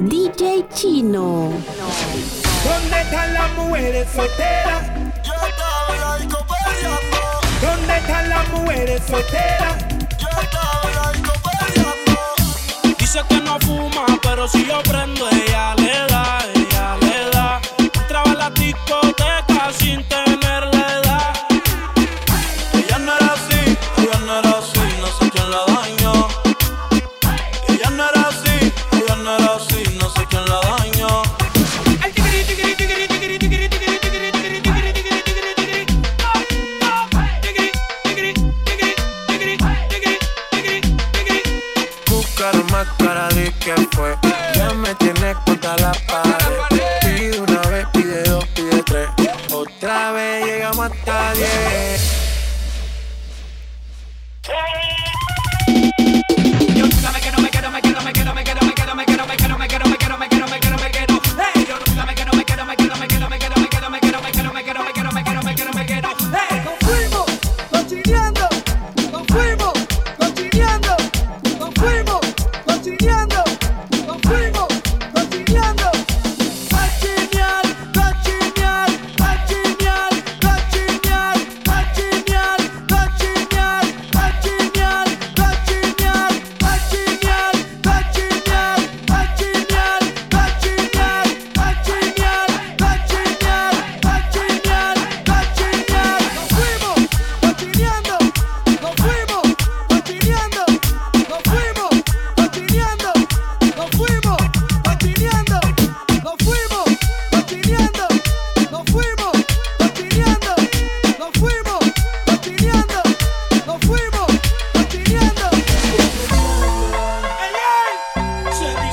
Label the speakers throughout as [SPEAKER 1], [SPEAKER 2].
[SPEAKER 1] DJ Chino.
[SPEAKER 2] ¿Dónde están las mujeres solteras?
[SPEAKER 3] Yo estaba en la
[SPEAKER 2] ¿Dónde están las mujeres solteras?
[SPEAKER 3] Yo estaba en la
[SPEAKER 4] Dice que no fuma, pero si yo prendo ella le da, ella le da. Entraba a la discoteca sin tener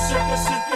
[SPEAKER 4] circus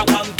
[SPEAKER 4] aguantar. Si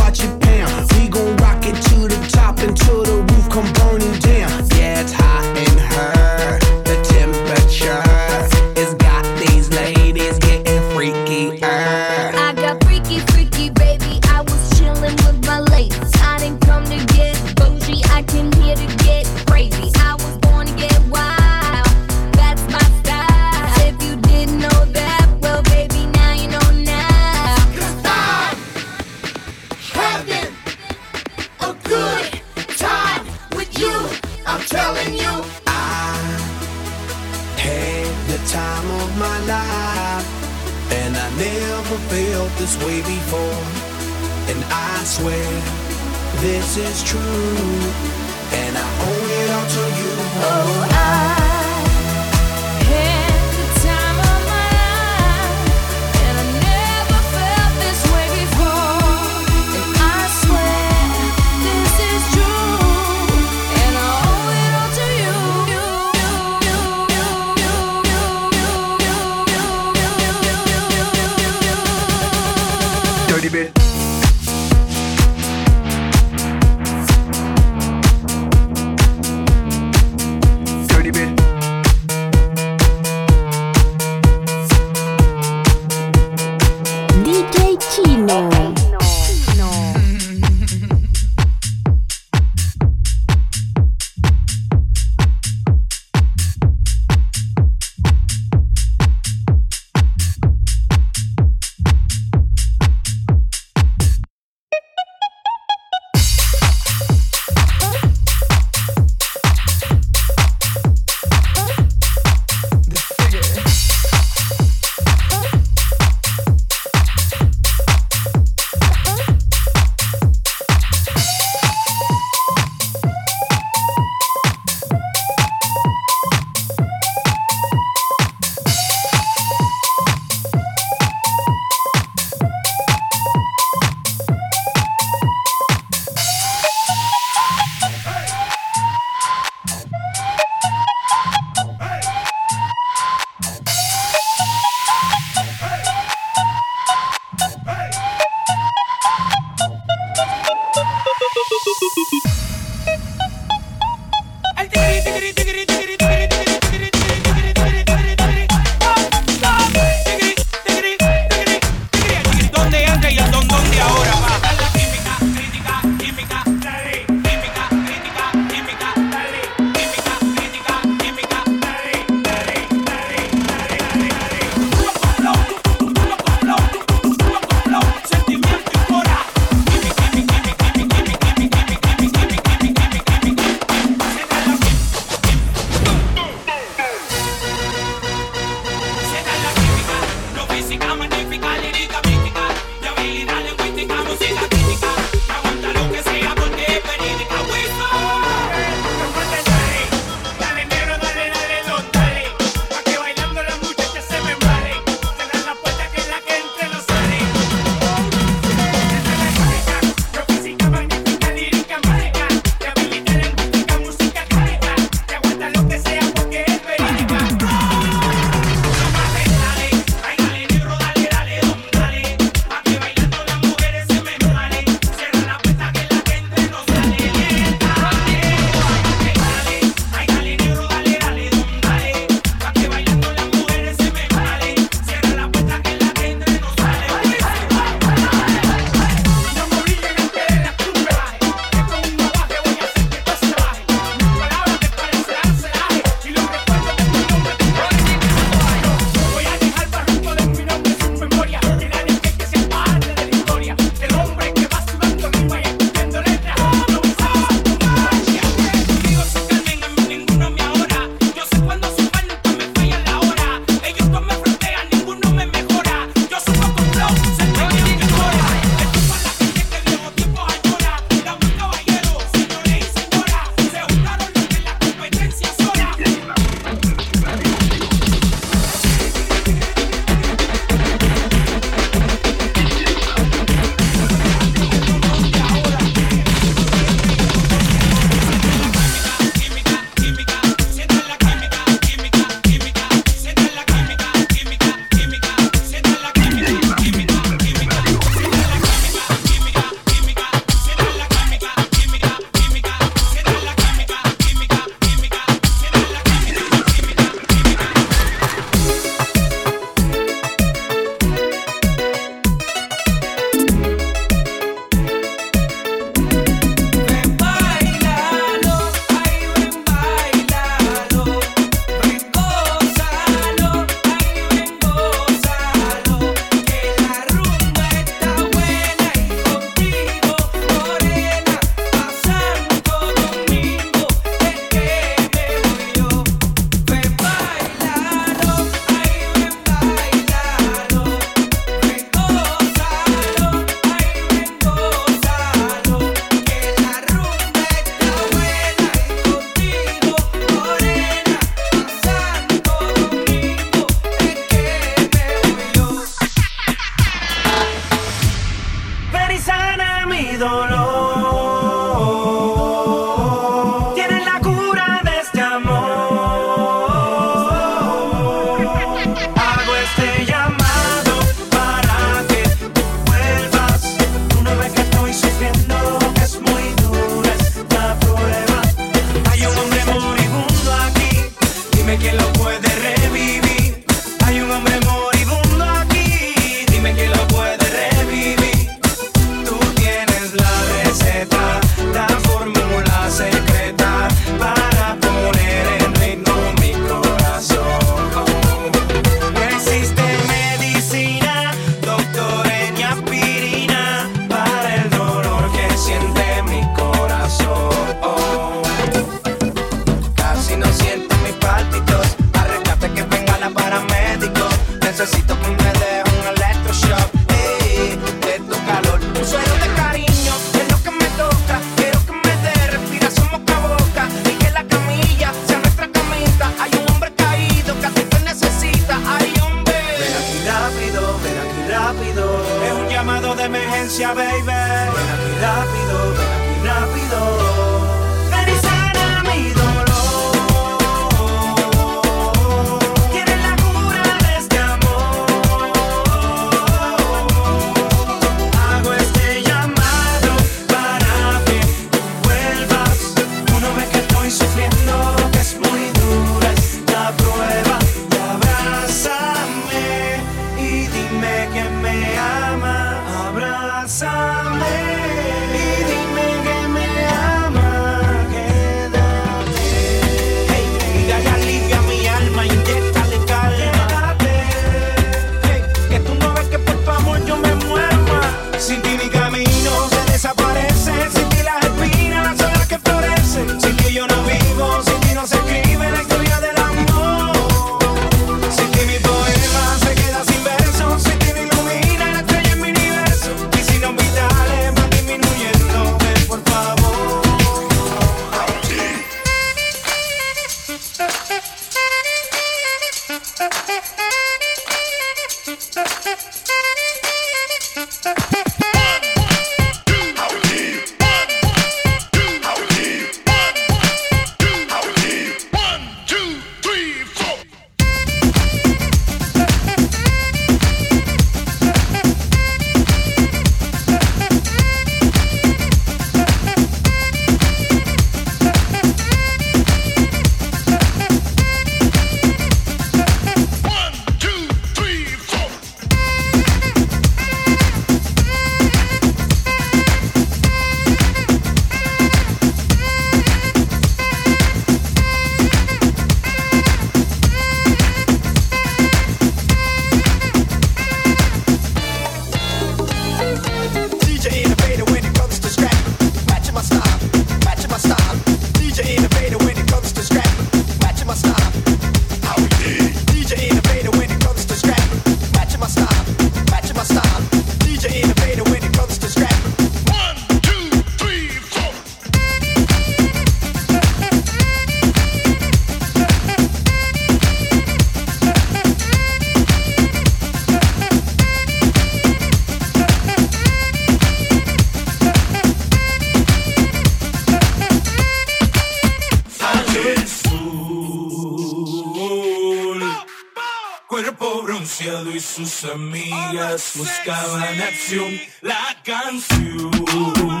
[SPEAKER 4] sus amigas buscaban acción. La canción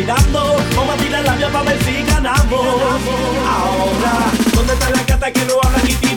[SPEAKER 5] mirando. Vamos a tirar la mía para ver si ganamos. Ahora, ¿dónde está la gata que no
[SPEAKER 3] habla ni